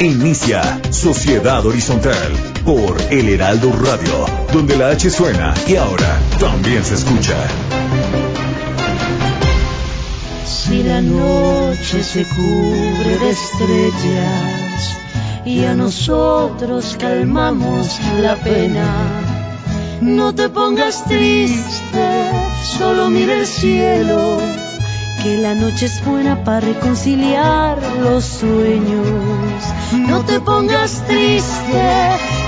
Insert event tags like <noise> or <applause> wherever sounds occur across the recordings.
Inicia Sociedad Horizontal por El Heraldo Radio, donde la H suena y ahora también se escucha. Si la noche se cubre de estrellas y a nosotros calmamos la pena, no te pongas triste, solo mira el cielo, que la noche es buena para reconciliar los sueños. No te pongas triste,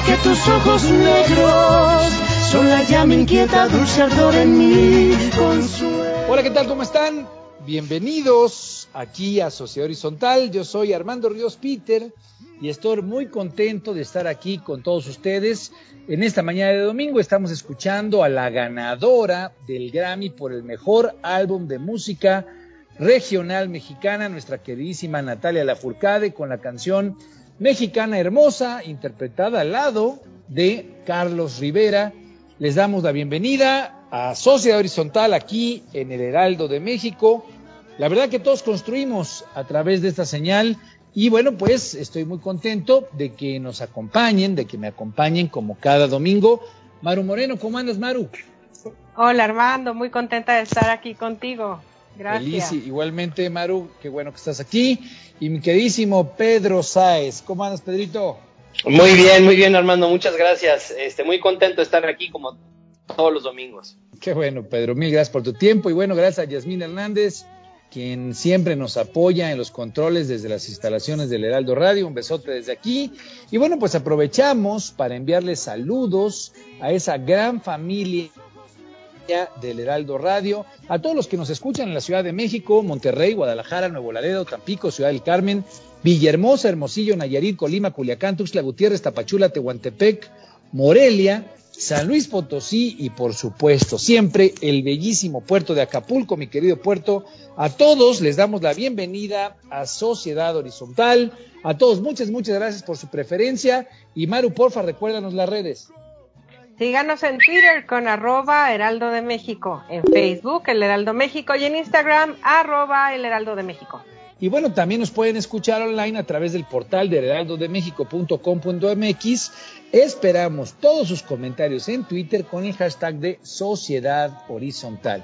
que tus ojos negros son la llama inquieta, dulce ardor en consuelo. Hola, ¿qué tal? ¿Cómo están? Bienvenidos aquí a Sociedad Horizontal. Yo soy Armando Ríos Peter y estoy muy contento de estar aquí con todos ustedes. En esta mañana de domingo estamos escuchando a la ganadora del Grammy por el mejor álbum de música regional mexicana, nuestra queridísima Natalia Lafourcade, con la canción Mexicana Hermosa, interpretada al lado de Carlos Rivera. Les damos la bienvenida a Sociedad Horizontal aquí en el Heraldo de México. La verdad que todos construimos a través de esta señal y bueno, pues estoy muy contento de que nos acompañen, de que me acompañen como cada domingo. Maru Moreno, ¿cómo andas, Maru? Hola, Armando, muy contenta de estar aquí contigo. Gracias. Feliz, igualmente, Maru, qué bueno que estás aquí. Y mi queridísimo Pedro Sáez, ¿cómo andas, Pedrito? Muy bien, muy bien, Armando, muchas gracias. Este, muy contento de estar aquí como todos los domingos. Qué bueno, Pedro, mil gracias por tu tiempo y bueno, gracias a Yasmín Hernández, quien siempre nos apoya en los controles desde las instalaciones del Heraldo Radio. Un besote desde aquí. Y bueno, pues aprovechamos para enviarles saludos a esa gran familia del Heraldo Radio, a todos los que nos escuchan en la Ciudad de México, Monterrey, Guadalajara, Nuevo Laredo, Tampico, Ciudad del Carmen, Villahermosa, Hermosillo, Nayarit, Colima, Culiacán, Tuxtla Gutiérrez, Tapachula, Tehuantepec, Morelia, San Luis Potosí y por supuesto siempre el bellísimo puerto de Acapulco, mi querido puerto. A todos les damos la bienvenida a Sociedad Horizontal. A todos muchas, muchas gracias por su preferencia. Y Maru, porfa, recuérdanos las redes. Síganos en Twitter con arroba Heraldo de México, en Facebook El Heraldo México y en Instagram arroba El Heraldo de México. Y bueno, también nos pueden escuchar online a través del portal de heraldodemexico.com.mx. Esperamos todos sus comentarios en Twitter con el hashtag de Sociedad Horizontal.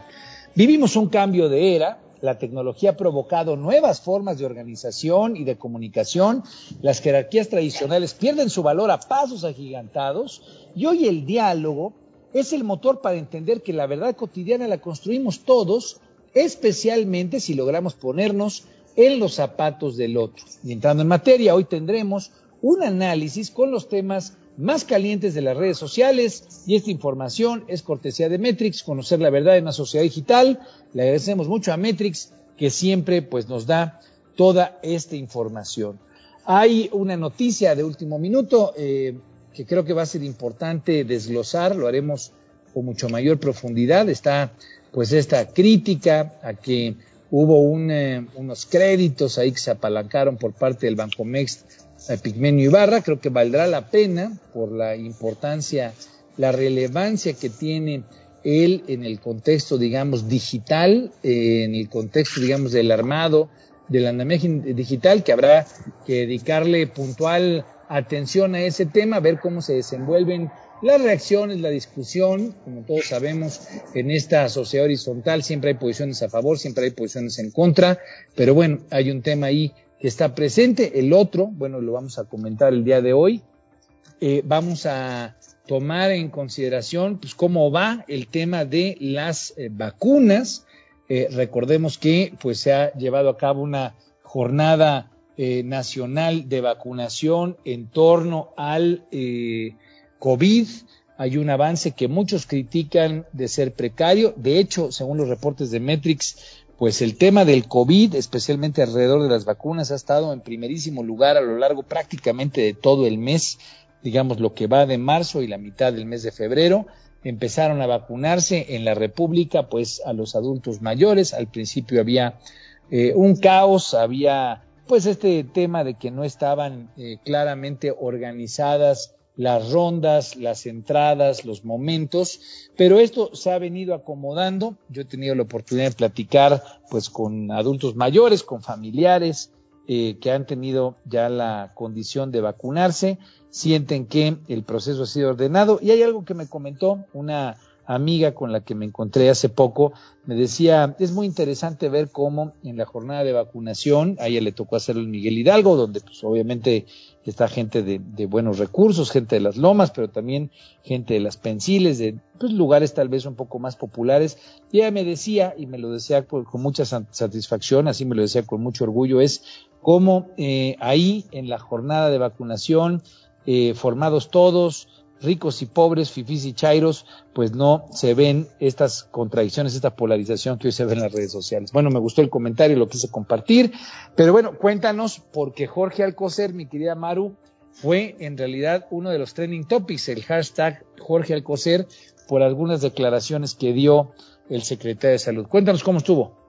Vivimos un cambio de era, la tecnología ha provocado nuevas formas de organización y de comunicación. Las jerarquías tradicionales pierden su valor a pasos agigantados y hoy el diálogo es el motor para entender que la verdad cotidiana la construimos todos, especialmente si logramos ponernos en los zapatos del otro. Y entrando en materia, hoy tendremos un análisis con los temas más calientes de las redes sociales y esta información es cortesía de Metrix, conocer la verdad en una sociedad digital. Le agradecemos mucho a Metrix que siempre pues nos da toda esta información. Hay una noticia de último minuto eh, que creo que va a ser importante desglosar, lo haremos con mucho mayor profundidad. Está pues esta crítica a que hubo eh, unos créditos ahí que se apalancaron por parte del Bancomex a Pigmenio Ibarra. Creo que valdrá la pena por la importancia, la relevancia que tiene él en el contexto, digamos, digital, eh, en el contexto, digamos, del armado, del andamiaje digital, que habrá que dedicarle puntual atención a ese tema, ver cómo se desenvuelven las reacciones, la discusión, como todos sabemos, en esta sociedad horizontal siempre hay posiciones a favor, siempre hay posiciones en contra, pero bueno, hay un tema ahí está presente. El otro, bueno, lo vamos a comentar el día de hoy. Eh, vamos a tomar en consideración pues, cómo va el tema de las eh, vacunas. Eh, recordemos que pues, se ha llevado a cabo una jornada nacional de vacunación en torno al COVID. Hay un avance que muchos critican de ser precario. De hecho, según los reportes de Metrix, pues el tema del COVID, especialmente alrededor de las vacunas, ha estado en primerísimo lugar a lo largo prácticamente de todo el mes, digamos lo que va de marzo y la mitad del mes de febrero. empezaron a vacunarse en la República, pues a los adultos mayores. Al principio había eh, un caos, había pues este tema de que no estaban eh, claramente organizadas las rondas, las entradas, los momentos, pero esto se ha venido acomodando. Yo he tenido la oportunidad de platicar pues con adultos mayores, con familiares eh, que han tenido ya la condición de vacunarse, sienten que el proceso ha sido ordenado y hay algo que me comentó una amiga con la que me encontré hace poco, me decía, es muy interesante ver cómo en la jornada de vacunación, a ella le tocó hacerlo en Miguel Hidalgo, donde pues obviamente está gente de, buenos recursos, gente de las lomas, pero también gente de las pensiles, de pues, lugares tal vez un poco más populares. Y ella me decía, y me lo decía con, mucha satisfacción, así me lo decía con mucho orgullo, es cómo eh, ahí en la jornada de vacunación, eh, formados todos, ricos y pobres, fifís y chairos, pues no se ven estas contradicciones, esta polarización que hoy se ve en las redes sociales. Bueno, me gustó el comentario, lo quise compartir, pero bueno, cuéntanos, porque Jorge Alcocer, mi querida Maru, fue en realidad uno de los trending topics, el hashtag Jorge Alcocer, por algunas declaraciones que dio el secretario de Salud. Cuéntanos cómo estuvo.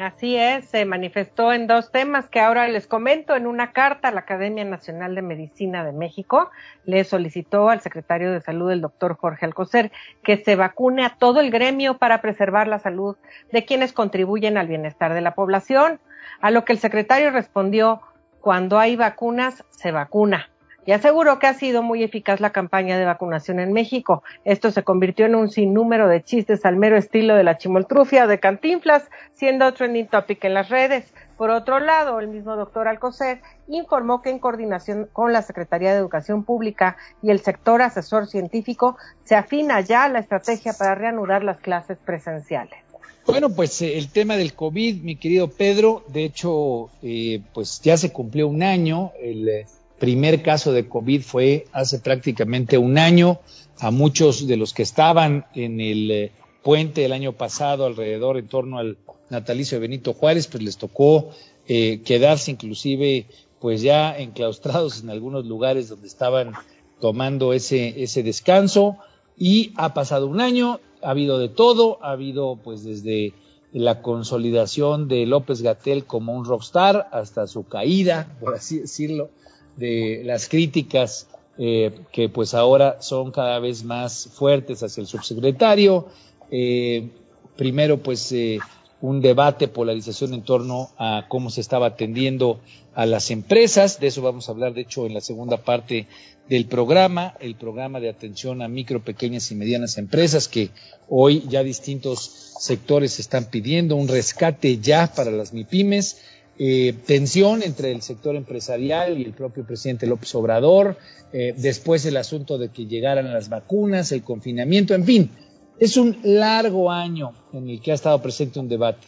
Así es, se manifestó en dos temas que ahora les comento. En una carta, la Academia Nacional de Medicina de México le solicitó al secretario de Salud, el doctor Jorge Alcocer, que se vacune a todo el gremio para preservar la salud de quienes contribuyen al bienestar de la población. A lo que el secretario respondió, cuando hay vacunas, se vacuna y aseguró que ha sido muy eficaz la campaña de vacunación en México. Esto se convirtió en un sinnúmero de chistes al mero estilo de la chimoltrufia de Cantinflas, siendo trending topic en las redes. Por otro lado, el mismo doctor Alcocer informó que en coordinación con la Secretaría de Educación Pública y el sector asesor científico se afina ya la estrategia para reanudar las clases presenciales. Bueno, pues eh, el tema del COVID, mi querido Pedro, de hecho, eh, pues ya se cumplió un año, el eh, primer caso de COVID fue hace prácticamente un año. A muchos de los que estaban en el eh, puente el año pasado, alrededor en torno al natalicio de Benito Juárez, pues les tocó eh, quedarse inclusive pues ya enclaustrados en algunos lugares donde estaban tomando ese, ese descanso. Y ha pasado un año, ha habido de todo, ha habido pues desde la consolidación de López Gatel como un rockstar hasta su caída, por así decirlo de las críticas eh, que pues ahora son cada vez más fuertes hacia el subsecretario. Eh, primero pues eh, un debate, polarización en torno a cómo se estaba atendiendo a las empresas. De eso vamos a hablar, de hecho, en la segunda parte del programa, el programa de atención a micro, pequeñas y medianas empresas, que hoy ya distintos sectores están pidiendo un rescate ya para las MIPIMES eh, tensión entre el sector empresarial y el propio presidente López Obrador, eh, después el asunto de que llegaran las vacunas, el confinamiento, en fin, es un largo año en el que ha estado presente un debate.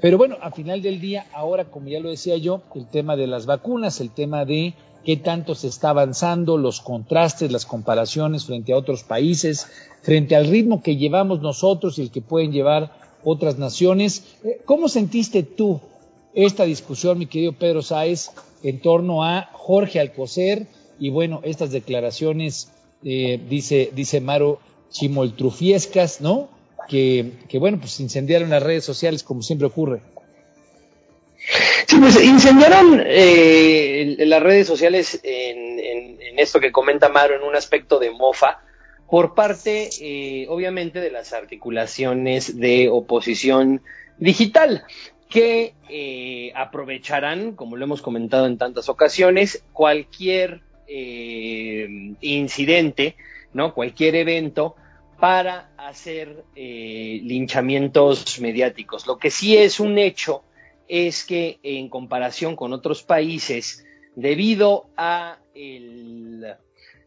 Pero bueno, a final del día, ahora, como ya lo decía yo, el tema de las vacunas, el tema de qué tanto se está avanzando, los contrastes, las comparaciones frente a otros países, frente al ritmo que llevamos nosotros y el que pueden llevar otras naciones. Eh, ¿Cómo sentiste tú esta discusión, mi querido Pedro Sáez, en torno a Jorge Alcocer y bueno, estas declaraciones, eh, dice, dice Maro Chimoltrufiescas, ¿no? Que, que bueno, pues incendiaron las redes sociales como siempre ocurre. Sí, pues incendiaron eh, las redes sociales en, en, esto que comenta Maro, en un aspecto de mofa, por parte, eh, obviamente, de las articulaciones de oposición digital que eh, aprovecharán, como lo hemos comentado en tantas ocasiones, cualquier eh, incidente, ¿no? Cualquier evento para hacer eh, linchamientos mediáticos. Lo que sí es un hecho es que en comparación con otros países, debido a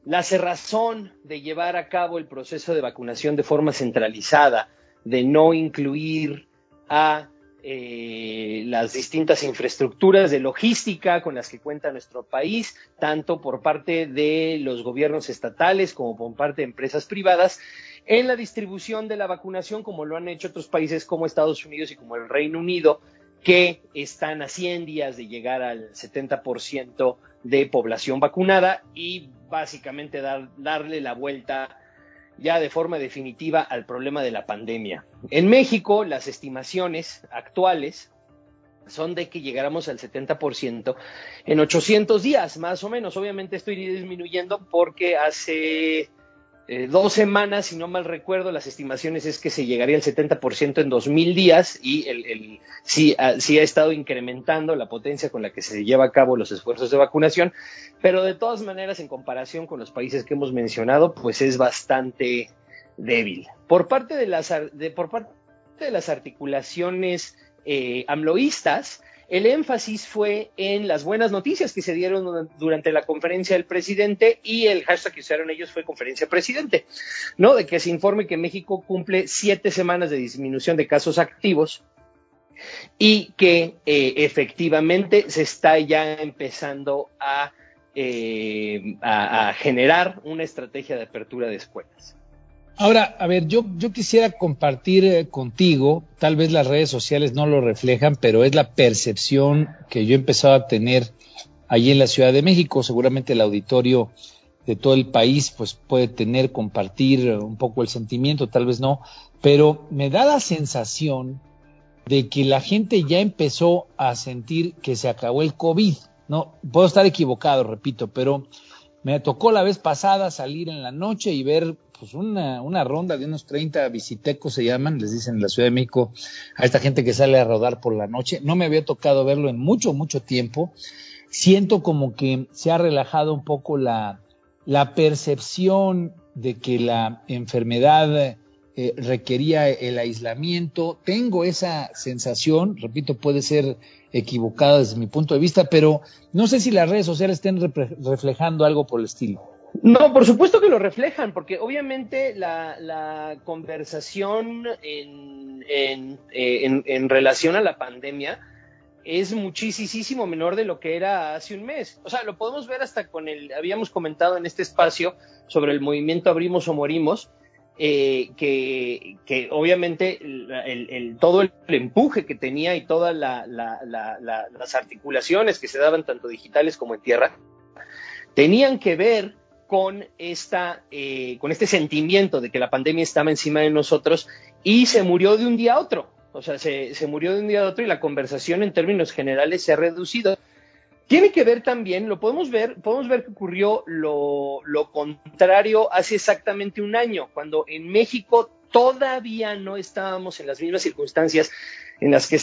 la cerrazón de llevar a cabo el proceso de vacunación de forma centralizada, de no incluir a eh, las distintas infraestructuras de logística con las que cuenta nuestro país, tanto por parte de los gobiernos estatales como por parte de empresas privadas, en la distribución de la vacunación, como lo han hecho otros países como Estados Unidos y como el Reino Unido, que están a 100 días de llegar al 70% de población vacunada y básicamente dar, darle la vuelta ya de forma definitiva al problema de la pandemia. En México, las estimaciones actuales son de que llegáramos al 70% en 800 días, más o menos. Obviamente estoy disminuyendo porque hace eh, dos semanas, si no mal recuerdo, las estimaciones es que se llegaría al 70% en 2000 días y el, sí, ha, sí, ha, estado incrementando la potencia con la que se lleva a cabo los esfuerzos de vacunación, pero de todas maneras, en comparación con los países que hemos mencionado, pues es bastante débil. Por parte de las, de, por parte de las articulaciones eh, amloístas, el énfasis fue en las buenas noticias que se dieron durante la conferencia del presidente y el hashtag que usaron ellos fue conferencia presidente, ¿no? De que se informe que México cumple siete semanas de disminución de casos activos y que eh, efectivamente se está ya empezando eh, a generar una estrategia de apertura de escuelas. Ahora, a ver, yo, yo quisiera compartir eh, contigo, tal vez las redes sociales no lo reflejan, pero es la percepción que yo he empezado a tener allí en la Ciudad de México. Seguramente el auditorio de todo el país pues puede tener, compartir un poco el sentimiento, tal vez no, pero me da la sensación de que la gente ya empezó a sentir que se acabó el COVID. No, puedo estar equivocado, repito, pero me tocó la vez pasada salir en la noche y ver pues una, una ronda de unos 30 visitecos se llaman, les dicen en la Ciudad de México, a esta gente que sale a rodar por la noche. No me había tocado verlo en mucho, mucho tiempo. Siento como que se ha relajado un poco la, la percepción de que la enfermedad eh, requería el aislamiento. Tengo esa sensación, repito, puede ser equivocada desde mi punto de vista, pero no sé si las redes sociales estén reflejando algo por el estilo. No, por supuesto que lo reflejan, porque obviamente la, conversación en, en, en, en, relación a la pandemia es muchísimo menor de lo que era hace un mes. O sea, lo podemos ver hasta con el, habíamos comentado en este espacio sobre el movimiento Abrimos o Morimos, eh, que, que, obviamente el, el, todo el empuje que tenía y todas la, la, las articulaciones que se daban tanto digitales como en tierra, tenían que ver con, esta, eh, con este sentimiento de que la pandemia estaba encima de nosotros y se murió de un día a otro. O sea, se, se murió de un día a otro y la conversación en términos generales se ha reducido. Tiene que ver también, lo podemos ver, podemos ver que ocurrió lo, contrario hace exactamente un año, cuando en México todavía no estábamos en las mismas circunstancias en las que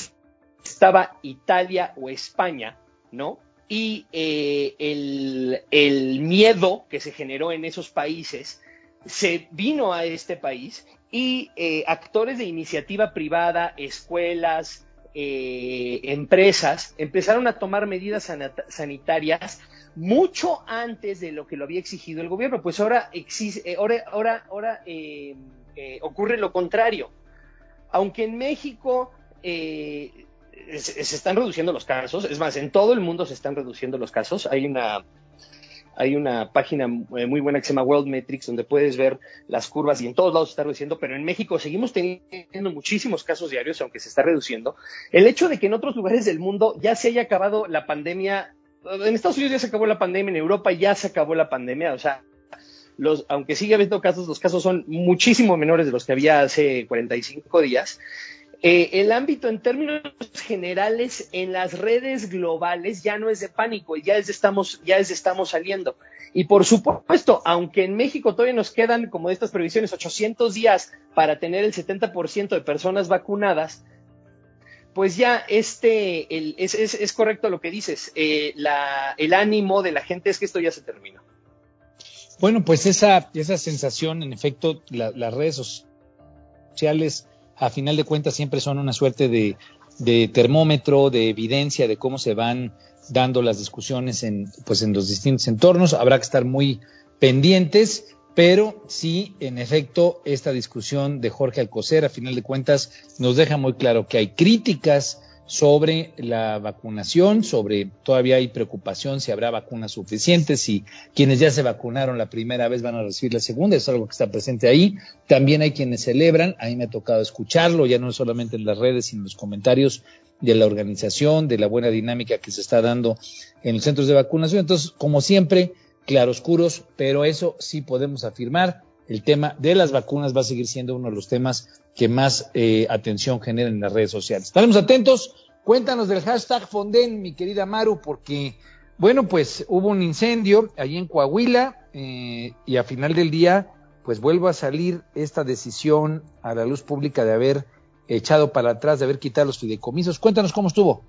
estaba Italia o España, ¿no? y eh, el, el, miedo que se generó en esos países se vino a este país y eh, actores de iniciativa privada, escuelas, eh, empresas empezaron a tomar medidas sanitarias mucho antes de lo que lo había exigido el gobierno. Pues ahora, existe, ahora, ahora, ahora ocurre lo contrario. Aunque en México se, están reduciendo los casos, es más, en todo el mundo se están reduciendo los casos. Hay una, hay una página eh, muy buena que se llama World Metrics donde puedes ver las curvas y en todos lados se está reduciendo, pero en México seguimos teniendo muchísimos casos diarios, aunque se está reduciendo. El hecho de que en otros lugares del mundo ya se haya acabado la pandemia, en Estados Unidos ya se acabó la pandemia, en Europa ya se acabó la pandemia, o sea, los, aunque sigue habiendo casos, los casos son muchísimo menores de los que había hace 45 días. Eh, el ámbito en términos generales en las redes globales ya no es de pánico, ya es estamos, ya es de estamos saliendo. Y por supuesto, aunque en México todavía nos quedan, como de estas previsiones, 800 días para tener el 70% de personas vacunadas, pues ya este, es, es, es, correcto lo que dices, eh, el ánimo de la gente es que esto ya se terminó. Bueno, pues esa, esa sensación, en efecto, la, las redes sociales a final de cuentas siempre son una suerte de, termómetro, de evidencia de cómo se van dando las discusiones en, pues en los distintos entornos. Habrá que estar muy pendientes, pero sí, en efecto, esta discusión de Jorge Alcocer, a final de cuentas, nos deja muy claro que hay críticas sobre la vacunación, sobre todavía hay preocupación si habrá vacunas suficientes, si quienes ya se vacunaron la primera vez van a recibir la segunda, es algo que está presente ahí. También hay quienes celebran, a me ha tocado escucharlo, ya no solamente en las redes, sino en los comentarios de la organización, de la buena dinámica que se está dando en los centros de vacunación. Entonces, como siempre, claroscuros, pero eso sí podemos afirmar, el tema de las vacunas va a seguir siendo uno de los temas que más eh, atención generan en las redes sociales. Estaremos atentos. Cuéntanos del hashtag Fonden, mi querida Maru, porque, bueno, pues hubo un incendio allí en Coahuila eh, y a final del día, pues vuelvo a salir esta decisión a la luz pública de haber echado para atrás, de haber quitado los fideicomisos. Cuéntanos cómo estuvo.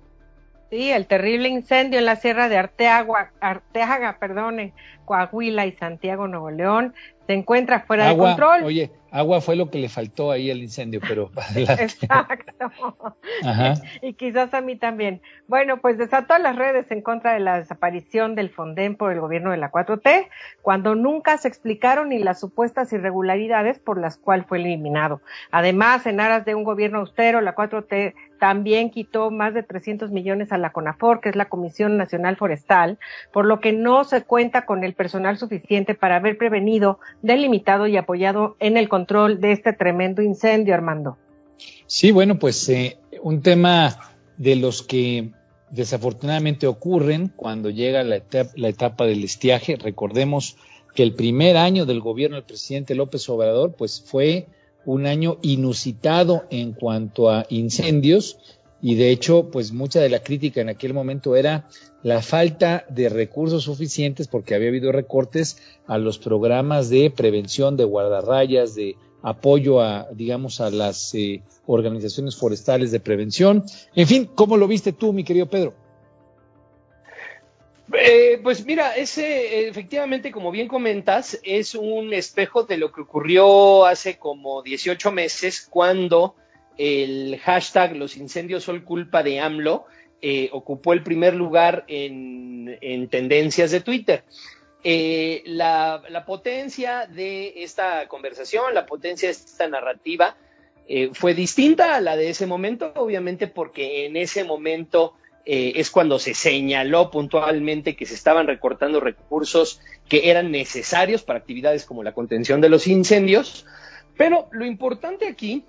Sí, el terrible incendio en la sierra de Arteaga, Arteaga, perdone, Coahuila y Santiago, Nuevo León, se encuentra fuera de control. Oye, agua fue lo que le faltó ahí al incendio, pero <laughs> Exacto. <laughs> Y quizás a mí también. Bueno, pues desató las redes en contra de la desaparición del Fonden por el gobierno de la 4T, cuando nunca se explicaron ni las supuestas irregularidades por las cuales fue eliminado. Además, en aras de un gobierno austero, la 4T también quitó más de 300 millones a la CONAFOR, que es la Comisión Nacional Forestal, por lo que no se cuenta con el personal suficiente para haber prevenido, delimitado y apoyado en el control de este tremendo incendio, Armando. Sí, bueno, pues eh, un tema de los que desafortunadamente ocurren cuando llega la etapa, la etapa del estiaje. Recordemos que el primer año del gobierno del presidente López Obrador, pues fue un año inusitado en cuanto a incendios y de hecho, pues mucha de la crítica en aquel momento era la falta de recursos suficientes porque había habido recortes a los programas de prevención, de guardarrayas, de apoyo a, digamos, a las eh, organizaciones forestales de prevención. En fin, ¿cómo lo viste tú, mi querido Pedro? Eh, pues mira, ese efectivamente, como bien comentas, es un espejo de lo que ocurrió hace como 18 meses cuando el hashtag los incendios son culpa de AMLO eh, ocupó el primer lugar en, tendencias de Twitter. Eh, la, potencia de esta conversación, la potencia de esta narrativa fue distinta a la de ese momento, obviamente porque en ese momento eh, es cuando se señaló puntualmente que se estaban recortando recursos que eran necesarios para actividades como la contención de los incendios. Pero lo importante aquí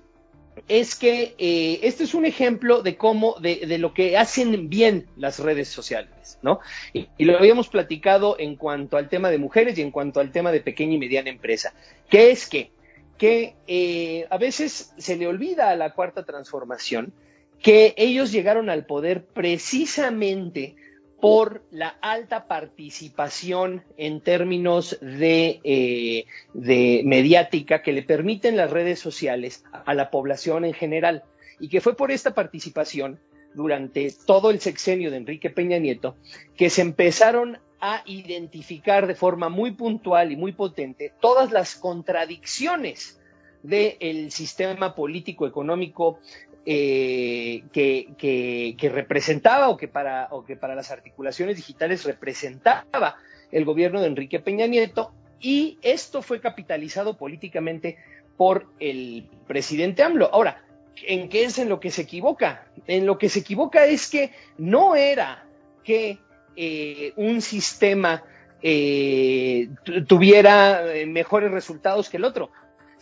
es que eh, este es un ejemplo de cómo, de, lo que hacen bien las redes sociales, ¿no? Y, lo habíamos platicado en cuanto al tema de mujeres y en cuanto al tema de pequeña y mediana empresa, que es que, que eh, a veces se le olvida a la cuarta transformación que ellos llegaron al poder precisamente por la alta participación en términos de, eh, de, mediática que le permiten las redes sociales a la población en general. Y que fue por esta participación durante todo el sexenio de Enrique Peña Nieto que se empezaron a identificar de forma muy puntual y muy potente todas las contradicciones del sistema político económico eh, que, representaba o que, para, o que para las articulaciones digitales representaba el gobierno de Enrique Peña Nieto y esto fue capitalizado políticamente por el presidente AMLO. Ahora, ¿en qué es en lo que se equivoca? En lo que se equivoca es que no era que eh, un sistema eh, tuviera mejores resultados que el otro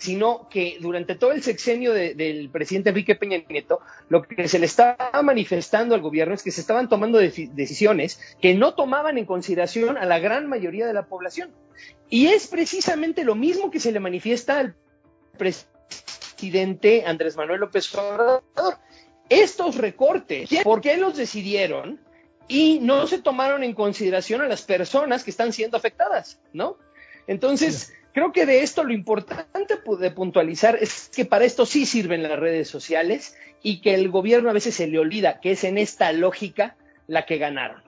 sino que durante todo el sexenio del presidente Enrique Peña Nieto, lo que se le estaba manifestando al gobierno es que se estaban tomando decisiones que no tomaban en consideración a la gran mayoría de la población. Y es precisamente lo mismo que se le manifiesta al presidente Andrés Manuel López Obrador. Estos recortes, ¿por qué los decidieron? Y no se tomaron en consideración a las personas que están siendo afectadas, ¿no? Entonces, Creo que de esto lo importante de puntualizar es que para esto sí sirven las redes sociales y que el gobierno a veces se le olvida que es en esta lógica la que ganaron.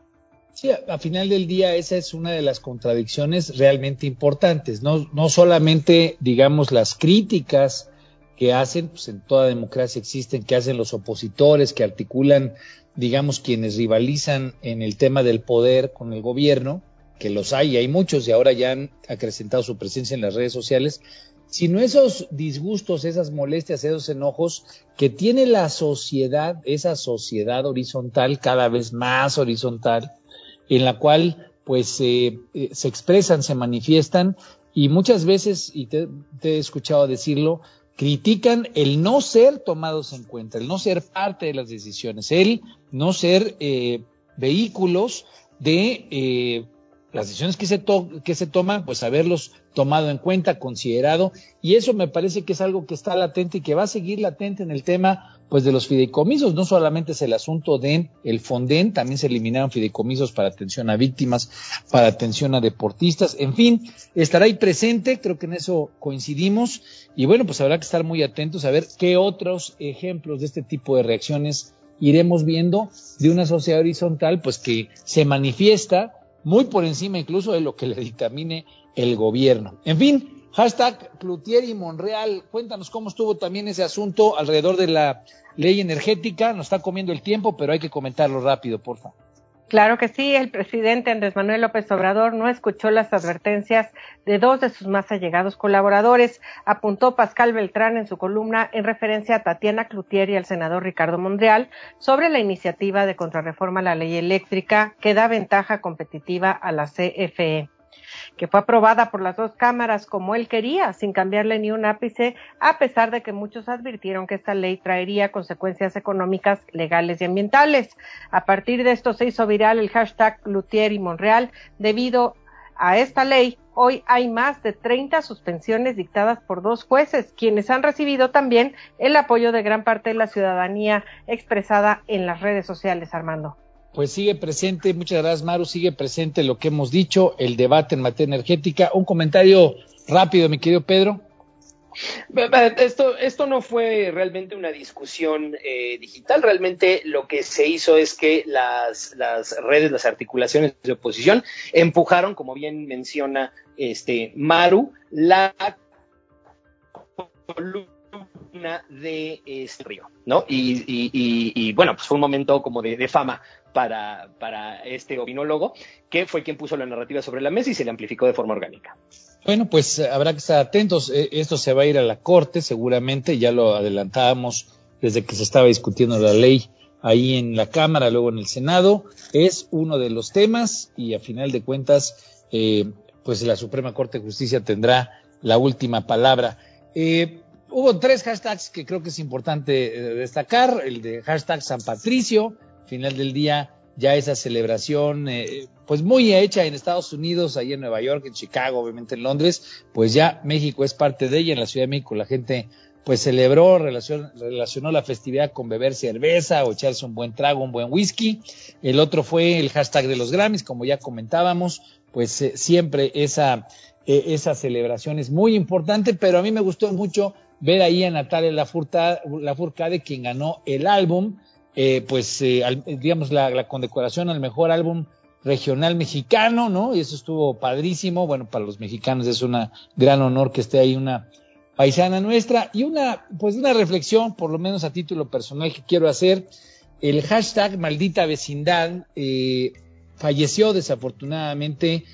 Sí, a, final del día esa es una de las contradicciones realmente importantes, no, no solamente digamos las críticas que hacen, pues en toda democracia existen, que hacen los opositores, que articulan, digamos, quienes rivalizan en el tema del poder con el gobierno, que los hay, y hay muchos y ahora ya han acrecentado su presencia en las redes sociales, sino esos disgustos, esas molestias, esos enojos que tiene la sociedad, esa sociedad horizontal, cada vez más horizontal, en la cual pues eh, se expresan, se manifiestan y muchas veces, y te, he escuchado decirlo, critican el no ser tomados en cuenta, el no ser parte de las decisiones, el no ser eh, vehículos de eh, las decisiones que se, que se toman, pues haberlos tomado en cuenta, considerado, y eso me parece que es algo que está latente y que va a seguir latente en el tema pues de los fideicomisos, no solamente es el asunto de el Fonden, también se eliminaron fideicomisos para atención a víctimas, para atención a deportistas, en fin, estará ahí presente, creo que en eso coincidimos, y bueno, pues habrá que estar muy atentos a ver qué otros ejemplos de este tipo de reacciones iremos viendo de una sociedad horizontal, pues que se manifiesta muy por encima incluso de lo que le dictamine el gobierno. En fin, hashtag Cloutier y Monreal, cuéntanos cómo estuvo también ese asunto alrededor de la ley energética, nos está comiendo el tiempo, pero hay que comentarlo rápido, por favor. Claro que sí, el presidente Andrés Manuel López Obrador no escuchó las advertencias de dos de sus más allegados colaboradores, apuntó Pascal Beltrán en su columna en referencia a Tatiana Cloutier y al senador Ricardo Monreal sobre la iniciativa de contrarreforma a la ley eléctrica que da ventaja competitiva a la CFE que fue aprobada por las dos cámaras como él quería, sin cambiarle ni un ápice, a pesar de que muchos advirtieron que esta ley traería consecuencias económicas, legales y ambientales. A partir de esto se hizo viral el hashtag Lutier y Monreal debido a esta ley, hoy hay más de 30 suspensiones dictadas por dos jueces, quienes han recibido también el apoyo de gran parte de la ciudadanía expresada en las redes sociales, Armando pues sigue presente, muchas gracias Maru, sigue presente lo que hemos dicho, el debate en materia energética. Un comentario rápido, mi querido Pedro. Esto, esto no fue realmente una discusión eh, digital, realmente lo que se hizo es que las, redes, las articulaciones de oposición empujaron, como bien menciona este Maru, la de este río, ¿no? Y, bueno, pues fue un momento como de fama para, este opinólogo, que fue quien puso la narrativa sobre la mesa y se le amplificó de forma orgánica. Bueno, pues eh, habrá que estar atentos. Eh, esto se va a ir a la Corte, seguramente, ya lo adelantábamos desde que se estaba discutiendo la ley ahí en la Cámara, luego en el Senado. Es uno de los temas y a final de cuentas, eh, pues la Suprema Corte de Justicia tendrá la última palabra. Hubo tres hashtags que creo que es importante destacar. El de hashtag San Patricio, final del día ya esa celebración, eh, pues muy hecha en Estados Unidos, ahí en Nueva York, en Chicago, obviamente en Londres, pues ya México es parte de ella, en la Ciudad de México la gente pues celebró, relacionó la festividad con beber cerveza o echarse un buen trago, un buen whisky. El otro fue el hashtag de los Grammys, como ya comentábamos, pues eh, siempre esa, eh, esa celebración es muy importante, pero a mí me gustó mucho ver ahí a Natalia Lafourcade, quien ganó el álbum eh, pues, eh, digamos, la, condecoración al mejor álbum regional mexicano, ¿no? Y eso estuvo padrísimo. Bueno, para los mexicanos es un gran honor que esté ahí una paisana nuestra. Y una, pues, una reflexión, por lo menos a título personal, que quiero hacer. El hashtag maldita vecindad eh, falleció desafortunadamente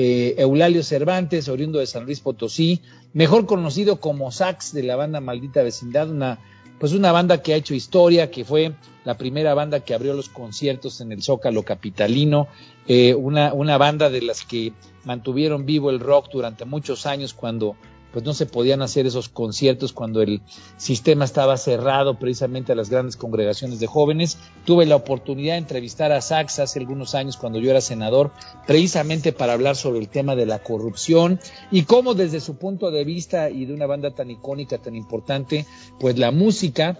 Eulalio Cervantes, oriundo de San Luis Potosí, mejor conocido como Sax de la banda Maldita Vecindad, una pues una banda que ha hecho historia, que fue la primera banda que abrió los conciertos en el Zócalo Capitalino, eh, una, una banda de las que mantuvieron vivo el rock durante muchos años cuando pues no se podían hacer esos conciertos cuando el sistema estaba cerrado precisamente a las grandes congregaciones de jóvenes. Tuve la oportunidad de entrevistar a Sax hace algunos años cuando yo era senador, precisamente para hablar sobre el tema de la corrupción y cómo desde su punto de vista y de una banda tan icónica, tan importante, pues la música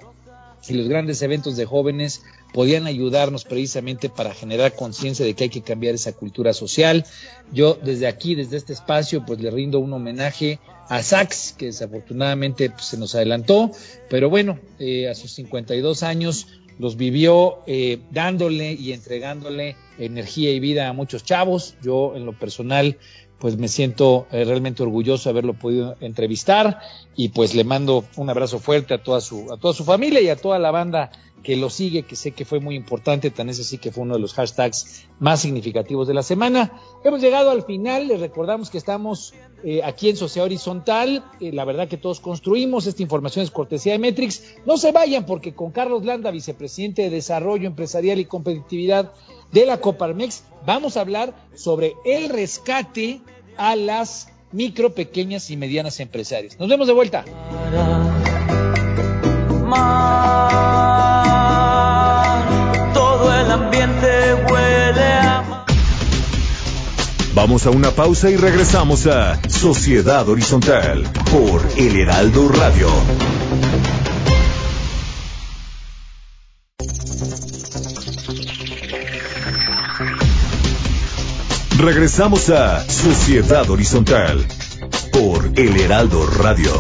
y los grandes eventos de jóvenes podían ayudarnos precisamente para generar conciencia de que hay que cambiar esa cultura social. Yo desde aquí, desde este espacio, pues le rindo un homenaje a Sax, que desafortunadamente pues, se nos adelantó, pero bueno, eh, a sus 52 años los vivió eh, dándole y entregándole energía y vida a muchos chavos. Yo en lo personal pues me siento eh, realmente orgulloso de haberlo podido entrevistar y pues le mando un abrazo fuerte a toda su a toda su familia y a toda la banda que lo sigue, que sé que fue muy importante, tan es así que fue uno de los hashtags más significativos de la semana. Hemos llegado al final, les recordamos que estamos eh, aquí en Sociedad Horizontal, eh, la verdad que todos construimos, esta información es cortesía de Metrix, no se vayan porque con Carlos Landa, vicepresidente de Desarrollo Empresarial y Competitividad de la Coparmex, vamos a hablar sobre el rescate a las micro, pequeñas y medianas empresarias. Nos vemos de vuelta. Vamos a una pausa y regresamos a Sociedad Horizontal por El Heraldo Radio. Regresamos a Sociedad Horizontal por El Heraldo Radio.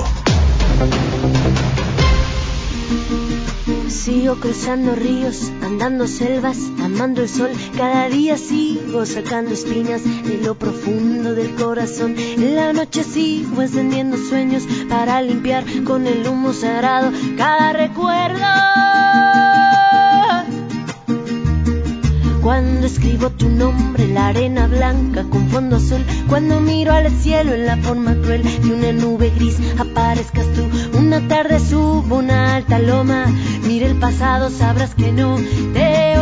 Sigo cruzando ríos, andando selvas, amando el sol. Cada día sigo sacando espinas de lo profundo del corazón. En la noche sigo encendiendo sueños para limpiar con el humo sagrado cada recuerdo. Cuando escribo tu nombre en la arena blanca con fondo azul, cuando miro al cielo en la forma cruel de una nube gris, aparezcas tú. Una tarde subo una alta loma, mire el pasado, sabrás que no te he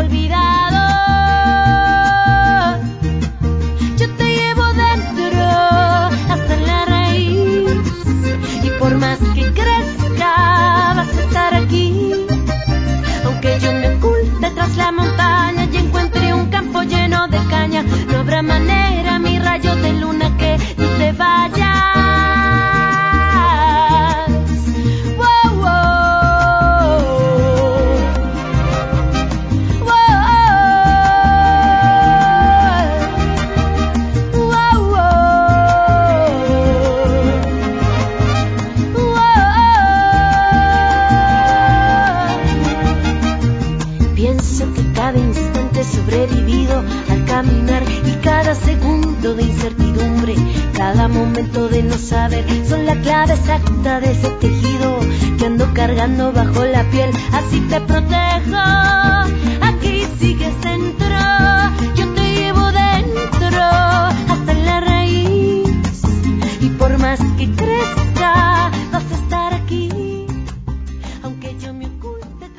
No habrá manera, al caminar y cada segundo de incertidumbre, cada momento de no saber son la clave exacta de ese tejido que ando cargando bajo la piel, así te protejo. Aquí sigues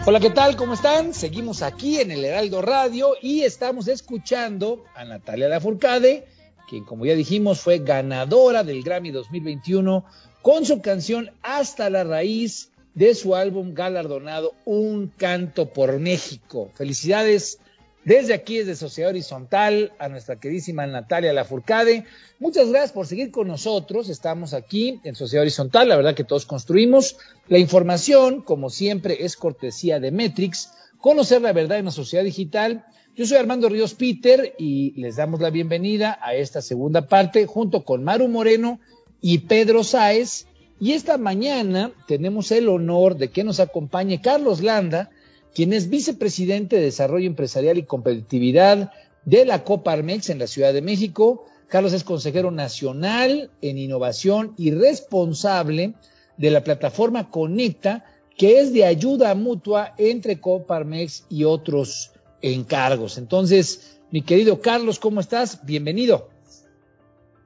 Hola, ¿qué tal? ¿Cómo están? Seguimos aquí en el Heraldo Radio y estamos escuchando a Natalia Lafourcade, quien como ya dijimos fue ganadora del Grammy 2021 con su canción Hasta la raíz de su álbum galardonado Un canto por México. Felicidades desde aquí, desde Sociedad Horizontal, a nuestra queridísima Natalia Lafourcade. Muchas gracias por seguir con nosotros. Estamos aquí en Sociedad Horizontal, la verdad que todos construimos. La información, como siempre, es cortesía de Metrix. Conocer la verdad en la sociedad digital. Yo soy Armando Ríos Peter y les damos la bienvenida a esta segunda parte junto con Maru Moreno y Pedro Sáez. Y esta mañana tenemos el honor de que nos acompañe Carlos Landa, quien es vicepresidente de Desarrollo Empresarial y Competitividad de la Coparmex en la Ciudad de México. Carlos es consejero nacional en innovación y responsable de la plataforma Conecta, que es de ayuda mutua entre Coparmex y otros encargos. Entonces, mi querido Carlos, ¿cómo estás? Bienvenido.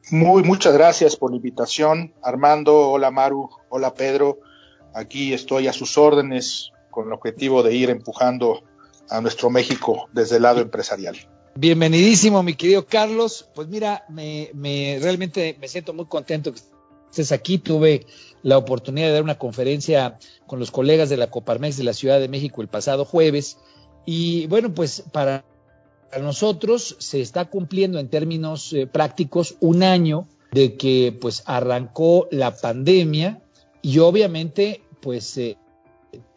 Muy, muchas gracias por la invitación. Armando, hola Maru, hola Pedro. Aquí estoy a sus órdenes con el objetivo de ir empujando a nuestro México desde el lado empresarial. Bienvenidísimo, mi querido Carlos. Pues mira, me, me, realmente me siento muy contento que estés aquí. Tuve la oportunidad de dar una conferencia con los colegas de la Coparmex de la Ciudad de México el pasado jueves. Y bueno, pues para nosotros se está cumpliendo en términos eh, prácticos un año de que pues arrancó la pandemia y obviamente pues eh,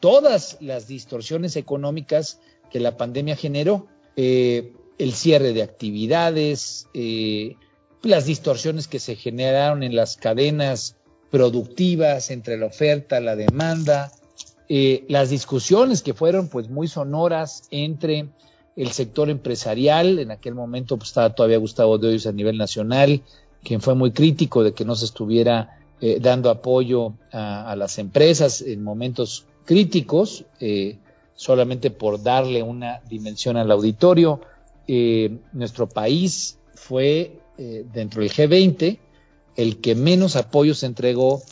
todas las distorsiones económicas que la pandemia generó, eh, el cierre de actividades, eh, las distorsiones que se generaron en las cadenas productivas entre la oferta, la demanda, eh, las discusiones que fueron pues muy sonoras entre el sector empresarial, en aquel momento pues, estaba todavía Gustavo de a nivel nacional, quien fue muy crítico de que no se estuviera dando apoyo a, las empresas en momentos críticos, eh, solamente por darle una dimensión al auditorio. Eh, nuestro país fue eh, dentro del G20 el que menos apoyo se entregó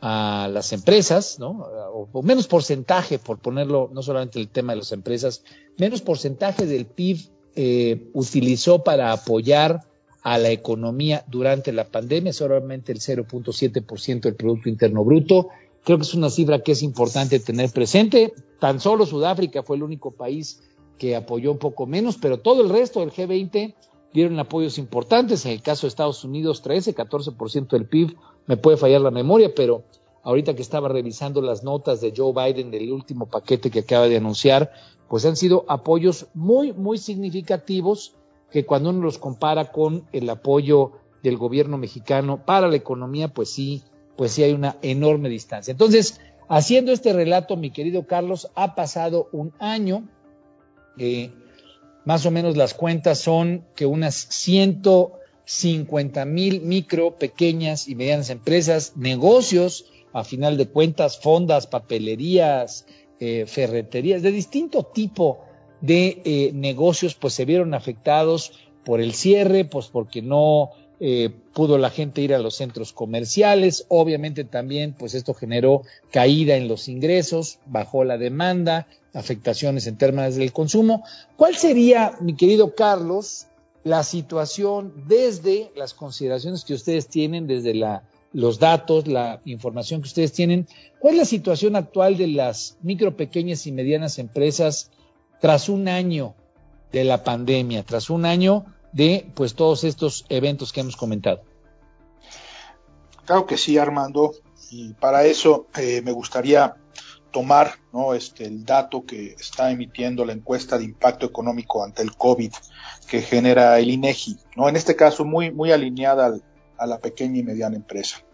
a las empresas, ¿no? O, o, menos porcentaje, por ponerlo, no solamente el tema de las empresas, menos porcentaje del PIB eh, utilizó para apoyar a la economía durante la pandemia, solamente el 0.7% del Producto Interno Bruto. Creo que es una cifra que es importante tener presente. Tan solo Sudáfrica fue el único país que apoyó un poco menos, pero todo el resto del G20 dieron apoyos importantes, en el caso de Estados Unidos 13, 14% del PIB, me puede fallar la memoria, pero ahorita que estaba revisando las notas de Joe Biden del último paquete que acaba de anunciar, pues han sido apoyos muy, muy significativos que cuando uno los compara con el apoyo del gobierno mexicano para la economía, pues sí, pues sí hay una enorme distancia. Entonces, haciendo este relato, mi querido Carlos, ha pasado un año, eh, más o menos las cuentas son que unas 150 mil micro, pequeñas y medianas empresas, negocios, a final de cuentas, fondas, papelerías, eh, ferreterías, de distinto tipo de eh, negocios, pues se vieron afectados por el cierre, pues porque no eh, pudo la gente ir a los centros comerciales, obviamente también pues esto generó caída en los ingresos, bajó la demanda, afectaciones en términos del consumo. ¿Cuál sería, mi querido Carlos, la situación desde las consideraciones que ustedes tienen, desde los datos, la información que ustedes tienen? ¿Cuál es la situación actual de las micro, pequeñas y medianas empresas tras un año de la pandemia, tras un año de pues todos estos eventos que hemos comentado. Claro que sí, Armando, y para eso eh, me gustaría tomar ¿no? este, el dato que está emitiendo la encuesta de impacto económico ante el COVID que genera el INEGI, ¿no? en este caso muy, muy alineada a la pequeña y mediana empresa.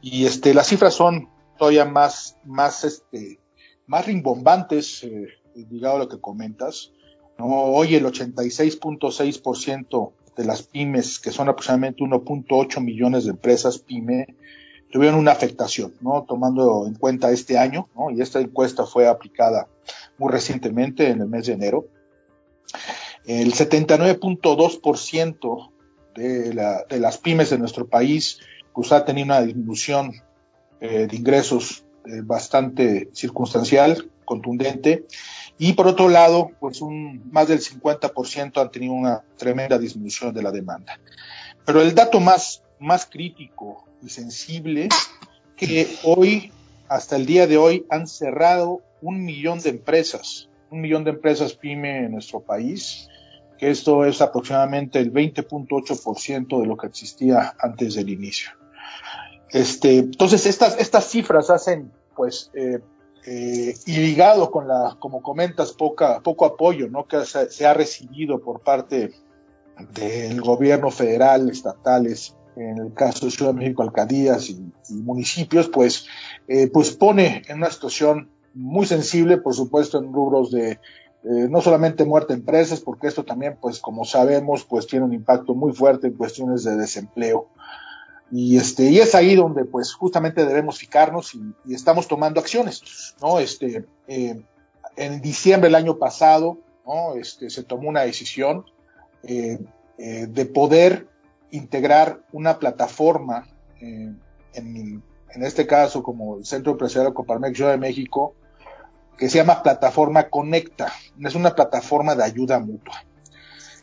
Y este, las cifras son todavía más, más, este, más rimbombantes, eh, digado lo que comentas. Hoy el 86.6% de las pymes, que son aproximadamente 1.8 millones de empresas pyme, tuvieron una afectación, ¿no? Tomando en cuenta este año, ¿no? Y esta encuesta fue aplicada muy recientemente, en el mes de enero. El 79.2% de, la, de las pymes de nuestro país pues ha tenido una disminución eh, de ingresos eh, bastante circunstancial, contundente, y por otro lado, pues un, más del 50% han tenido una tremenda disminución de la demanda. Pero el dato más, más crítico y sensible, que hoy, hasta el día de hoy, han cerrado un millón de empresas, un millón de empresas pyme en nuestro país, que esto es aproximadamente el 20.8% de lo que existía antes del inicio. Este, entonces, estas, estas cifras hacen, pues, eh, eh, y ligado con la, como comentas, poca, poco apoyo ¿no? que se, ha recibido por parte del gobierno federal, estatales, en el caso de Ciudad de México, alcaldías y, municipios, pues, eh, pues pone en una situación muy sensible, por supuesto, en rubros de eh, no solamente muerte de empresas, porque esto también, pues, como sabemos, pues tiene un impacto muy fuerte en cuestiones de desempleo. Y, este, y es ahí donde pues justamente debemos fijarnos y, estamos tomando acciones, ¿no? Este, eh, en diciembre del año pasado, ¿no? Este, se tomó una decisión eh, eh, de poder integrar una plataforma, en, en, este caso como el Centro Empresarial Coparmex de México, que se llama Plataforma Conecta. Es una plataforma de ayuda mutua.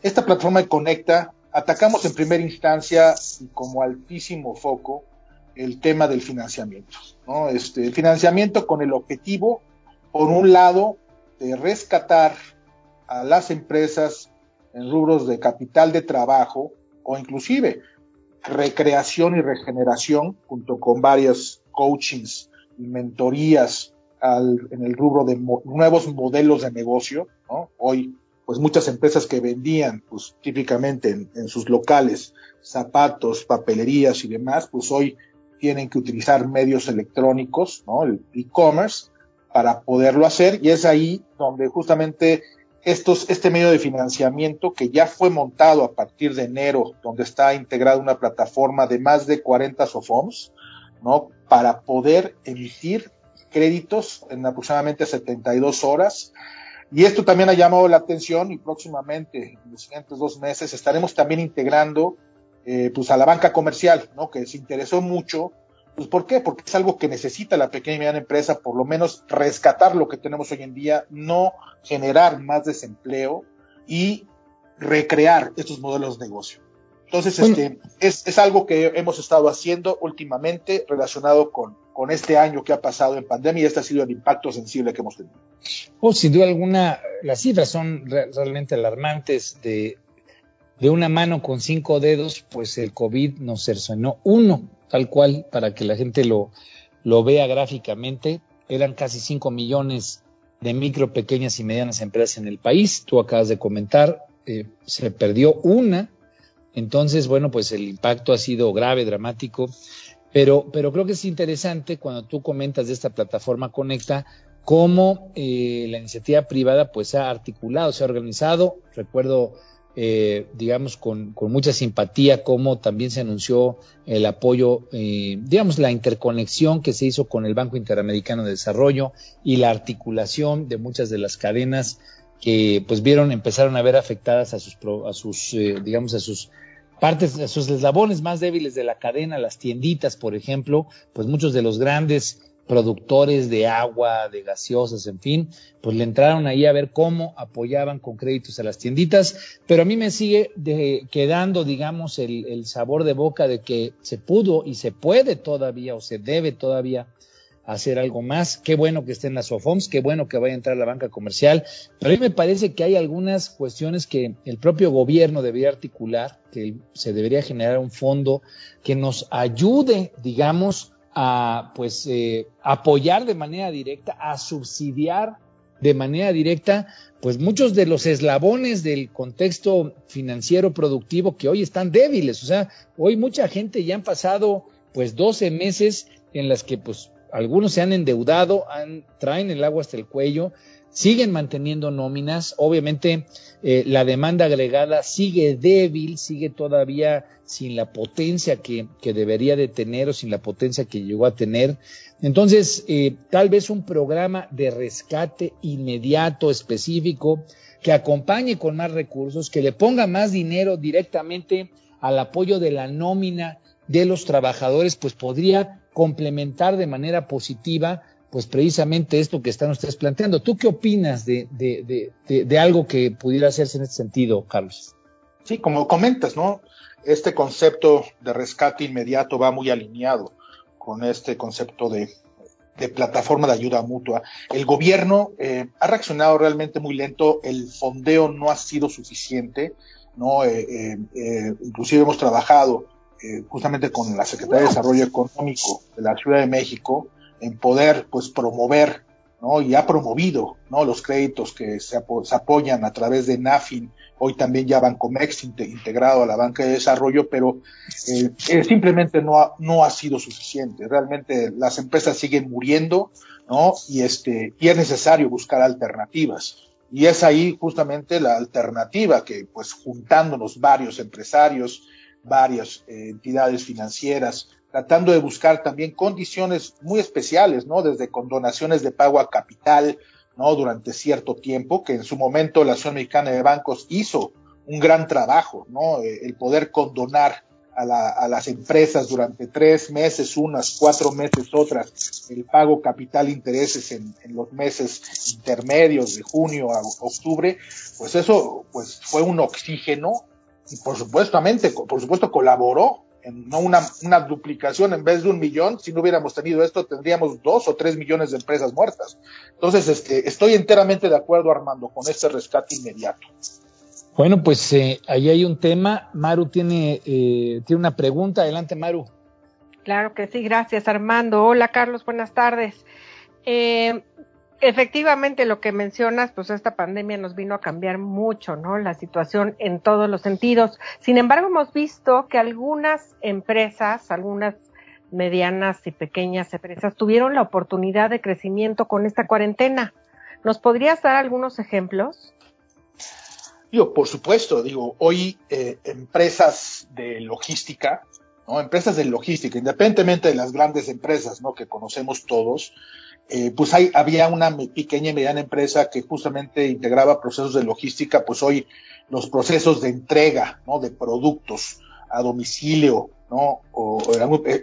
Esta plataforma Conecta atacamos en primera instancia y como altísimo foco el tema del financiamiento. ¿no? Este, el financiamiento con el objetivo, por un lado, de rescatar a las empresas en rubros de capital de trabajo o inclusive recreación y regeneración junto con varias coachings y mentorías en el rubro de nuevos modelos de negocio. ¿no? Hoy pues muchas empresas que vendían, pues típicamente en, sus locales, zapatos, papelerías y demás, pues hoy tienen que utilizar medios electrónicos, ¿no? El e-commerce, para poderlo hacer, y es ahí donde justamente estos, este medio de financiamiento que ya fue montado a partir de enero, donde está integrada una plataforma de más de 40 SOFOMs, ¿no? Para poder emitir créditos en aproximadamente 72 horas y esto también ha llamado la atención y próximamente, en los siguientes dos meses, estaremos también integrando eh, pues a la banca comercial, ¿no? Que se interesó mucho. Pues ¿por qué? Porque es algo que necesita la pequeña y mediana empresa, por lo menos rescatar lo que tenemos hoy en día, no generar más desempleo y recrear estos modelos de negocio. Entonces, este, es, es algo que hemos estado haciendo últimamente relacionado con, con este año que ha pasado en pandemia y este ha sido el impacto sensible que hemos tenido. Oh, sin duda alguna, las cifras son realmente alarmantes de de una mano con cinco dedos, pues el COVID nos cercenó uno, tal cual, para que la gente lo, lo vea gráficamente. Eran casi cinco millones de micro, pequeñas y medianas empresas en el país. Tú acabas de comentar, eh, se perdió una. Entonces, bueno, pues el impacto ha sido grave, dramático. Pero, pero creo que es interesante cuando tú comentas de esta plataforma Conecta, cómo eh, la iniciativa privada pues se ha articulado, se ha organizado. Recuerdo eh, digamos, con, mucha simpatía, como también se anunció el apoyo, eh, digamos, la interconexión que se hizo con el Banco Interamericano de Desarrollo y la articulación de muchas de las cadenas que, pues, vieron, empezaron a ver afectadas a sus, a sus eh, digamos, a sus partes, sus eslabones más débiles de la cadena, las tienditas, por ejemplo, pues muchos de los grandes productores de agua, de gaseosas, en fin, pues le entraron ahí a ver cómo apoyaban con créditos a las tienditas, pero a mí me sigue quedando, digamos, el, sabor de boca de que se pudo y se puede todavía o se debe todavía hacer algo más. Qué bueno que estén las OFOMS, qué bueno que vaya a entrar la banca comercial, pero a mí me parece que hay algunas cuestiones que el propio gobierno debería articular, que se debería generar un fondo que nos ayude, digamos, a pues eh, apoyar de manera directa, a subsidiar de manera directa, pues muchos de los eslabones del contexto financiero productivo que hoy están débiles. O sea, hoy mucha gente ya han pasado pues 12 meses en las que pues algunos se han endeudado, han, traen el agua hasta el cuello, siguen manteniendo nóminas, obviamente eh, la demanda agregada sigue débil, sigue todavía sin la potencia que, debería de tener o sin la potencia que llegó a tener. Entonces, eh, tal vez un programa de rescate inmediato, específico, que acompañe con más recursos, que le ponga más dinero directamente al apoyo de la nómina de los trabajadores, pues podría complementar de manera positiva pues precisamente esto que están ustedes planteando. ¿Tú qué opinas de, de, de, de, algo que pudiera hacerse en este sentido, Carlos? Sí, como comentas, ¿no? Este concepto de rescate inmediato va muy alineado con este concepto de, plataforma de ayuda mutua. El gobierno eh, ha reaccionado realmente muy lento, el fondeo no ha sido suficiente, ¿no? Eh, eh, inclusive hemos trabajado justamente con la Secretaría de Desarrollo Económico de la Ciudad de México, en poder pues promover ¿no? y ha promovido ¿no? los créditos que se, apoyan a través de NAFIN, hoy también ya Bancomex integrado a la banca de desarrollo, pero eh, eh, simplemente no ha, no ha sido suficiente. Realmente las empresas siguen muriendo ¿no? y, este, y es necesario buscar alternativas. Y es ahí justamente la alternativa que, pues, juntándonos varios empresarios, varias eh, entidades financieras, tratando de buscar también condiciones muy especiales, ¿no? Desde condonaciones de pago a capital, ¿no? Durante cierto tiempo, que en su momento la Asociación Mexicana de Bancos hizo un gran trabajo, ¿no? Eh, el poder condonar a, la, a, las empresas durante tres meses, unas, cuatro meses, otras, el pago capital intereses en, en los meses intermedios de junio a octubre, pues eso pues fue un oxígeno y por supuestamente, por supuesto colaboró no una, una, duplicación en vez de un millón, si no hubiéramos tenido esto, tendríamos dos o tres millones de empresas muertas. Entonces, este, estoy enteramente de acuerdo, Armando, con este rescate inmediato. Bueno, pues eh, ahí hay un tema. Maru tiene, eh, tiene una pregunta. Adelante, Maru. Claro que sí, gracias, Armando. Hola, Carlos, buenas tardes. Eh, efectivamente lo que mencionas, pues esta pandemia nos vino a cambiar mucho, ¿no? La situación en todos los sentidos. Sin embargo, hemos visto que algunas empresas, algunas medianas y pequeñas empresas tuvieron la oportunidad de crecimiento con esta cuarentena. ¿Nos podrías dar algunos ejemplos? Yo, por supuesto, digo, hoy eh, empresas de logística, ¿no? Empresas de logística, independientemente de las grandes empresas, ¿no? Que conocemos todos, eh, pues hay, había una pequeña y mediana empresa que justamente integraba procesos de logística, pues hoy los procesos de entrega, ¿no? De productos a domicilio, ¿no? O,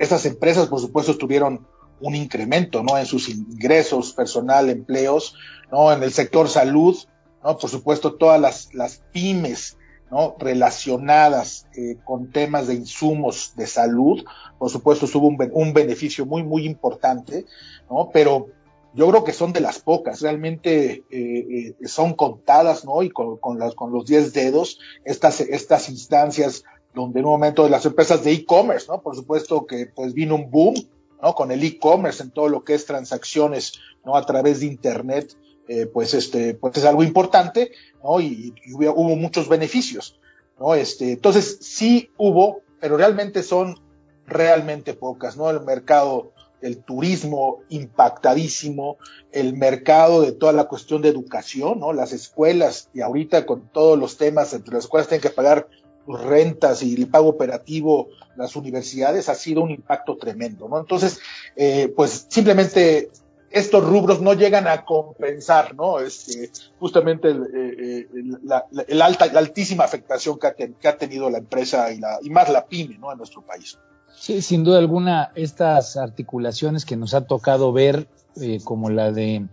esas empresas, por supuesto, tuvieron un incremento, ¿no? En sus ingresos, personal, empleos, ¿no? En el sector salud, ¿no? Por supuesto, todas las, las pymes, ¿no? Relacionadas eh, con temas de insumos de salud, por supuesto, tuvo un, beneficio muy, muy importante, ¿no? Pero yo creo que son de las pocas, realmente eh, eh, son contadas, ¿no? Y con, con, con los 10 dedos, estas, estas instancias donde en un momento de las empresas de e-commerce, ¿no? Por supuesto que pues vino un boom, ¿no? Con el e-commerce en todo lo que es transacciones, ¿no? A través de Internet, eh, pues este, pues es algo importante, ¿no? Y, hubo, hubo, muchos beneficios, ¿no? Este, entonces sí hubo, pero realmente son realmente pocas, ¿no? El mercado el turismo impactadísimo, el mercado de toda la cuestión de educación, ¿no? Las escuelas, y ahorita con todos los temas, entre las escuelas tienen que pagar rentas y el pago operativo, las universidades, ha sido un impacto tremendo, ¿no? Entonces, eh, pues simplemente estos rubros no llegan a compensar, ¿no? Este, justamente el, eh, la, alta, la altísima afectación que ha, tenido la empresa y, la, y más la pyme, ¿no? En nuestro país. Sí, sin duda alguna, estas articulaciones que nos ha tocado ver, eh, como la de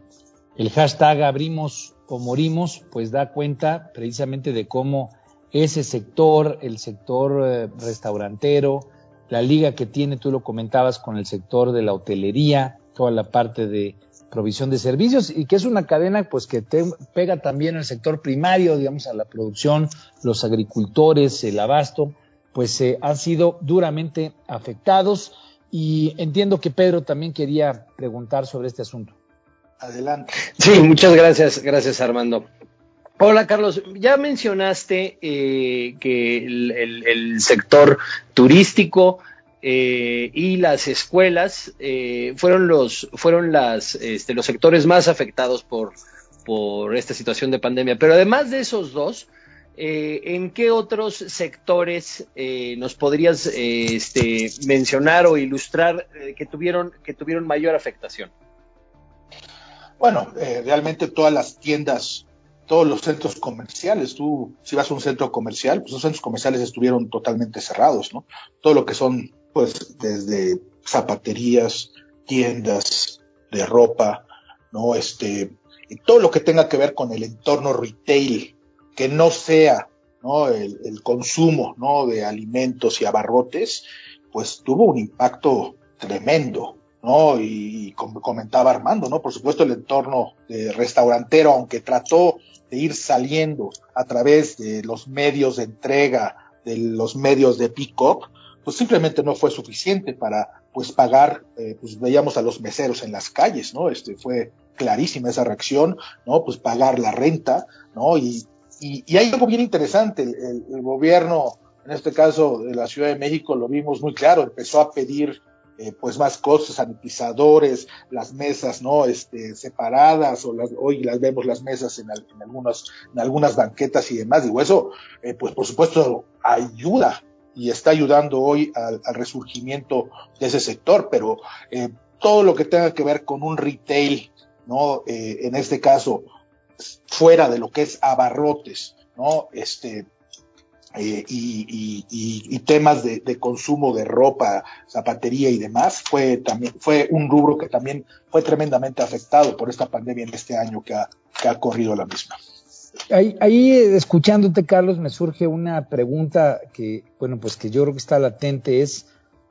el hashtag abrimos o morimos, pues da cuenta precisamente de cómo ese sector, el sector eh, restaurantero, la liga que tiene, tú lo comentabas, con el sector de la hotelería, toda la parte de provisión de servicios y que es una cadena pues que te pega también al sector primario, digamos, a la producción, los agricultores, el abasto pues eh, han sido duramente afectados y entiendo que Pedro también quería preguntar sobre este asunto. Adelante. Sí, muchas gracias, gracias Armando. Hola Carlos, ya mencionaste eh, que el, el, el, sector turístico eh, y las escuelas eh, fueron los fueron las este, los sectores más afectados por por esta situación de pandemia. Pero además de esos dos, eh, ¿en qué otros sectores nos podrías este, mencionar o ilustrar que, tuvieron, que tuvieron mayor afectación? Bueno, realmente todas las tiendas, todos los centros comerciales, tú si vas a un centro comercial, pues los centros comerciales estuvieron totalmente cerrados, ¿no? Todo lo que son, pues, desde zapaterías, tiendas de ropa, ¿no? Este, y todo lo que tenga que ver con el entorno retail, que no sea ¿no? El, el, consumo ¿no? de alimentos y abarrotes, pues tuvo un impacto tremendo, ¿no? Y, como comentaba Armando, ¿no? Por supuesto el entorno de restaurantero, aunque trató de ir saliendo a través de los medios de entrega, de los medios de pick-up, pues simplemente no fue suficiente para pues pagar, eh, pues veíamos a los meseros en las calles, ¿no? Este fue clarísima esa reacción, ¿no? Pues pagar la renta, ¿no? Y, y, y, hay algo bien interesante, el, gobierno, en este caso de la Ciudad de México, lo vimos muy claro, empezó a pedir eh, pues más cosas, sanitizadores, las mesas no este, separadas, o las, hoy las vemos las mesas en, en, algunas, en algunas banquetas y demás, digo, eso eh, pues por supuesto ayuda y está ayudando hoy al, resurgimiento de ese sector, pero eh, todo lo que tenga que ver con un retail, ¿no? Eh, en este caso, fuera de lo que es abarrotes, ¿no? Este, eh, y, temas de, de, consumo de ropa, zapatería y demás, fue también, fue un rubro que también fue tremendamente afectado por esta pandemia en este año que ha, que ha corrido la misma. Ahí, ahí, escuchándote, Carlos, me surge una pregunta que, bueno, pues que yo creo que está latente, es,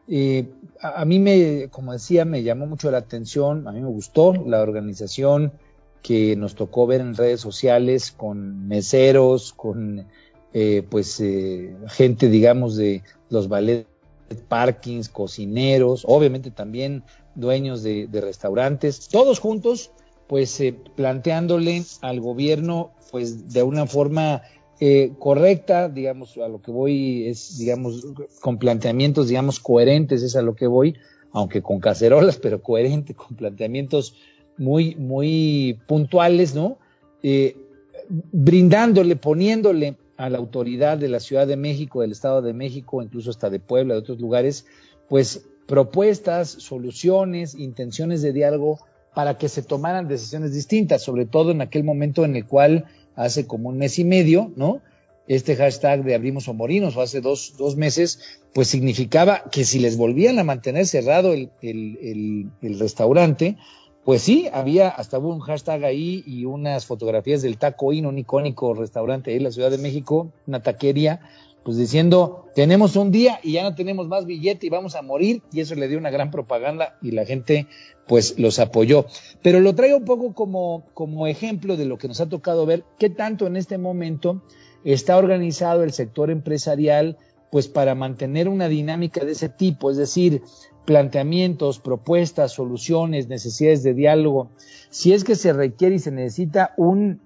eh, a, mí me, como decía, me llamó mucho la atención, a mí me gustó la organización, que nos tocó ver en redes sociales con meseros, con eh, pues eh, gente, digamos, de los ballet parkings, cocineros, obviamente también dueños de restaurantes, todos juntos, pues eh, planteándole al gobierno, pues de una forma eh, correcta, digamos, a lo que voy es, digamos, con planteamientos, digamos, coherentes, es a lo que voy, aunque con cacerolas, <laughs> pero coherente, con planteamientos muy, muy puntuales, ¿no? Eh, brindándole, poniéndole a la autoridad de la Ciudad de México, del Estado de México, incluso hasta de Puebla, de otros lugares, pues propuestas, soluciones, intenciones de diálogo para que se tomaran decisiones distintas, sobre todo en aquel momento en el cual hace como un mes y medio, ¿no? Este hashtag de abrimos o morinos, o hace dos, dos meses, pues significaba que si les volvían a mantener cerrado el, el, el, restaurante, pues sí, había hasta un hashtag ahí y unas fotografías del Taco In, un icónico restaurante en la Ciudad de México, una taquería, pues diciendo, tenemos un día y ya no tenemos más billete y vamos a morir, y eso le dio una gran propaganda y la gente pues los apoyó. Pero lo traigo un poco como, como ejemplo de lo que nos ha tocado ver, qué tanto en este momento está organizado el sector empresarial pues para mantener una dinámica de ese tipo, es decir, planteamientos, propuestas, soluciones, necesidades de diálogo. Si es que se requiere y se necesita un,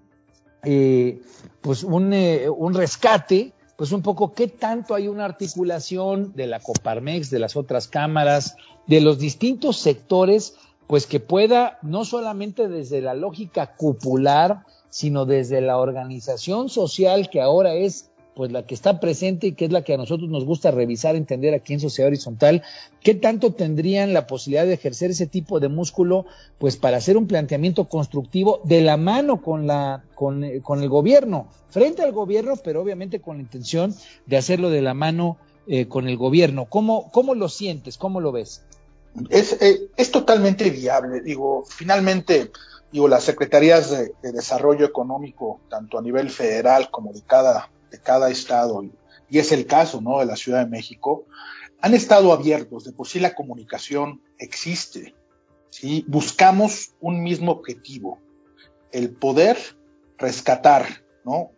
eh, pues un, eh, un rescate, pues un poco qué tanto hay una articulación de la Coparmex, de las otras cámaras, de los distintos sectores, pues que pueda no solamente desde la lógica cupular, sino desde la organización social que ahora es pues la que está presente y que es la que a nosotros nos gusta revisar, entender aquí en Sociedad Horizontal, ¿qué tanto tendrían la posibilidad de ejercer ese tipo de músculo, pues para hacer un planteamiento constructivo de la mano con la, con, con el gobierno, frente al gobierno, pero obviamente con la intención de hacerlo de la mano eh, con el gobierno? ¿Cómo, ¿Cómo lo sientes? ¿Cómo lo ves? Es, eh, es totalmente viable, digo, finalmente digo, las secretarías de, de, desarrollo económico, tanto a nivel federal como de cada de cada estado, y es el caso ¿no? de la Ciudad de México, han estado abiertos, de por sí la comunicación existe, ¿sí? buscamos un mismo objetivo, el poder rescatar ¿no?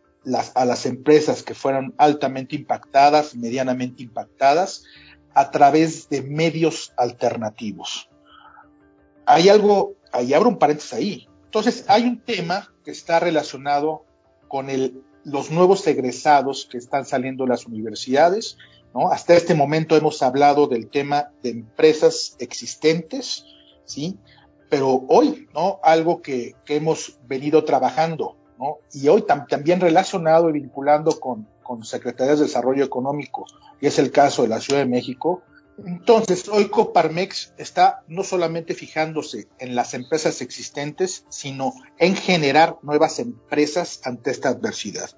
a las empresas que fueron altamente impactadas, medianamente impactadas, a través de medios alternativos. Hay algo, ahí abro un paréntesis ahí. Entonces, hay un tema que está relacionado con el los nuevos egresados que están saliendo de las universidades. ¿no? Hasta este momento hemos hablado del tema de empresas existentes, ¿sí? Pero hoy, ¿no? Algo que, que hemos venido trabajando, ¿no? Y hoy tam también relacionado y vinculando con, con Secretarías de Desarrollo Económico, y es el caso de la Ciudad de México, entonces, hoy Coparmex está no solamente fijándose en las empresas existentes, sino en generar nuevas empresas ante esta adversidad,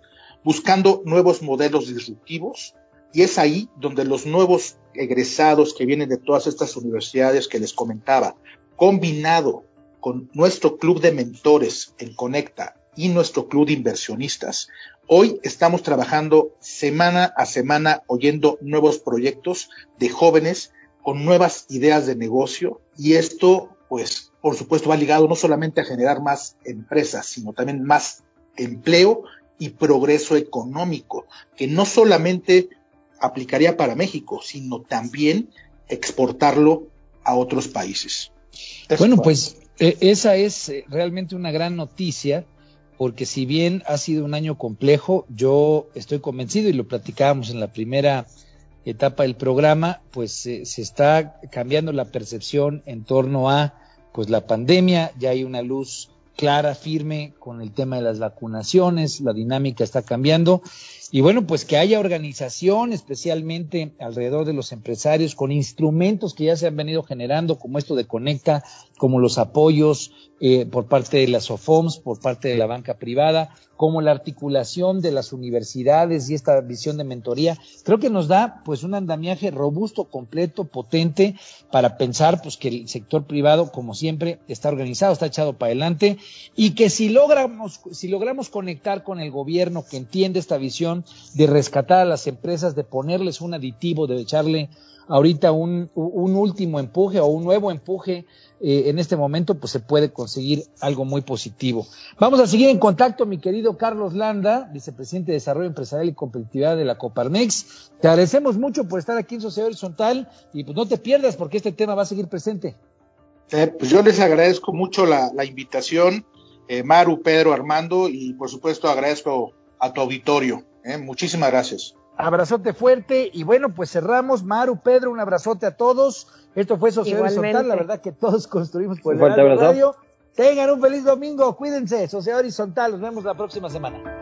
buscando nuevos modelos disruptivos. Y es ahí donde los nuevos egresados que vienen de todas estas universidades que les comentaba, combinado con nuestro club de mentores en Conecta y nuestro club de inversionistas, Hoy estamos trabajando semana a semana oyendo nuevos proyectos de jóvenes con nuevas ideas de negocio y esto, pues, por supuesto, va ligado no solamente a generar más empresas, sino también más empleo y progreso económico, que no solamente aplicaría para México, sino también exportarlo a otros países. bueno, pues e, esa es eh, realmente una gran noticia porque si bien ha sido un año complejo, yo estoy convencido y lo platicábamos en la primera etapa del programa, pues eh, se está cambiando la percepción en torno a pues la pandemia, ya hay una luz clara, firme con el tema de las vacunaciones, la dinámica está cambiando y bueno, pues que haya organización, especialmente alrededor de los empresarios, con instrumentos que ya se han venido generando, como esto de Conecta, como los apoyos eh, por parte de las OFOMS, por parte de la banca privada, como la articulación de las universidades y esta visión de mentoría, creo que nos da pues un andamiaje robusto, completo, potente para pensar pues que el sector privado, como siempre, está organizado, está echado para adelante y que si logramos, si logramos conectar con el gobierno que entiende esta visión de rescatar a las empresas, de ponerles un aditivo, de echarle ahorita un, último empuje o un nuevo empuje eh, en este momento, pues se puede conseguir algo muy positivo. Vamos a seguir en contacto, mi querido Carlos Landa, vicepresidente de Desarrollo Empresarial y Competitividad de la Coparmex. Te agradecemos mucho por estar aquí en Sociedad Horizontal y pues no te pierdas porque este tema va a seguir presente. Eh, pues yo les agradezco mucho la, la invitación, eh, Maru, Pedro, Armando, y por supuesto agradezco a tu auditorio. Eh. Muchísimas gracias. Abrazote fuerte y bueno, pues cerramos. Maru, Pedro, un abrazote a todos. Esto fue Sociedad Horizontal, la verdad que todos <laughs> construimos por el radio. Tengan un feliz domingo, cuídense, Sociedad Horizontal, nos vemos la próxima semana.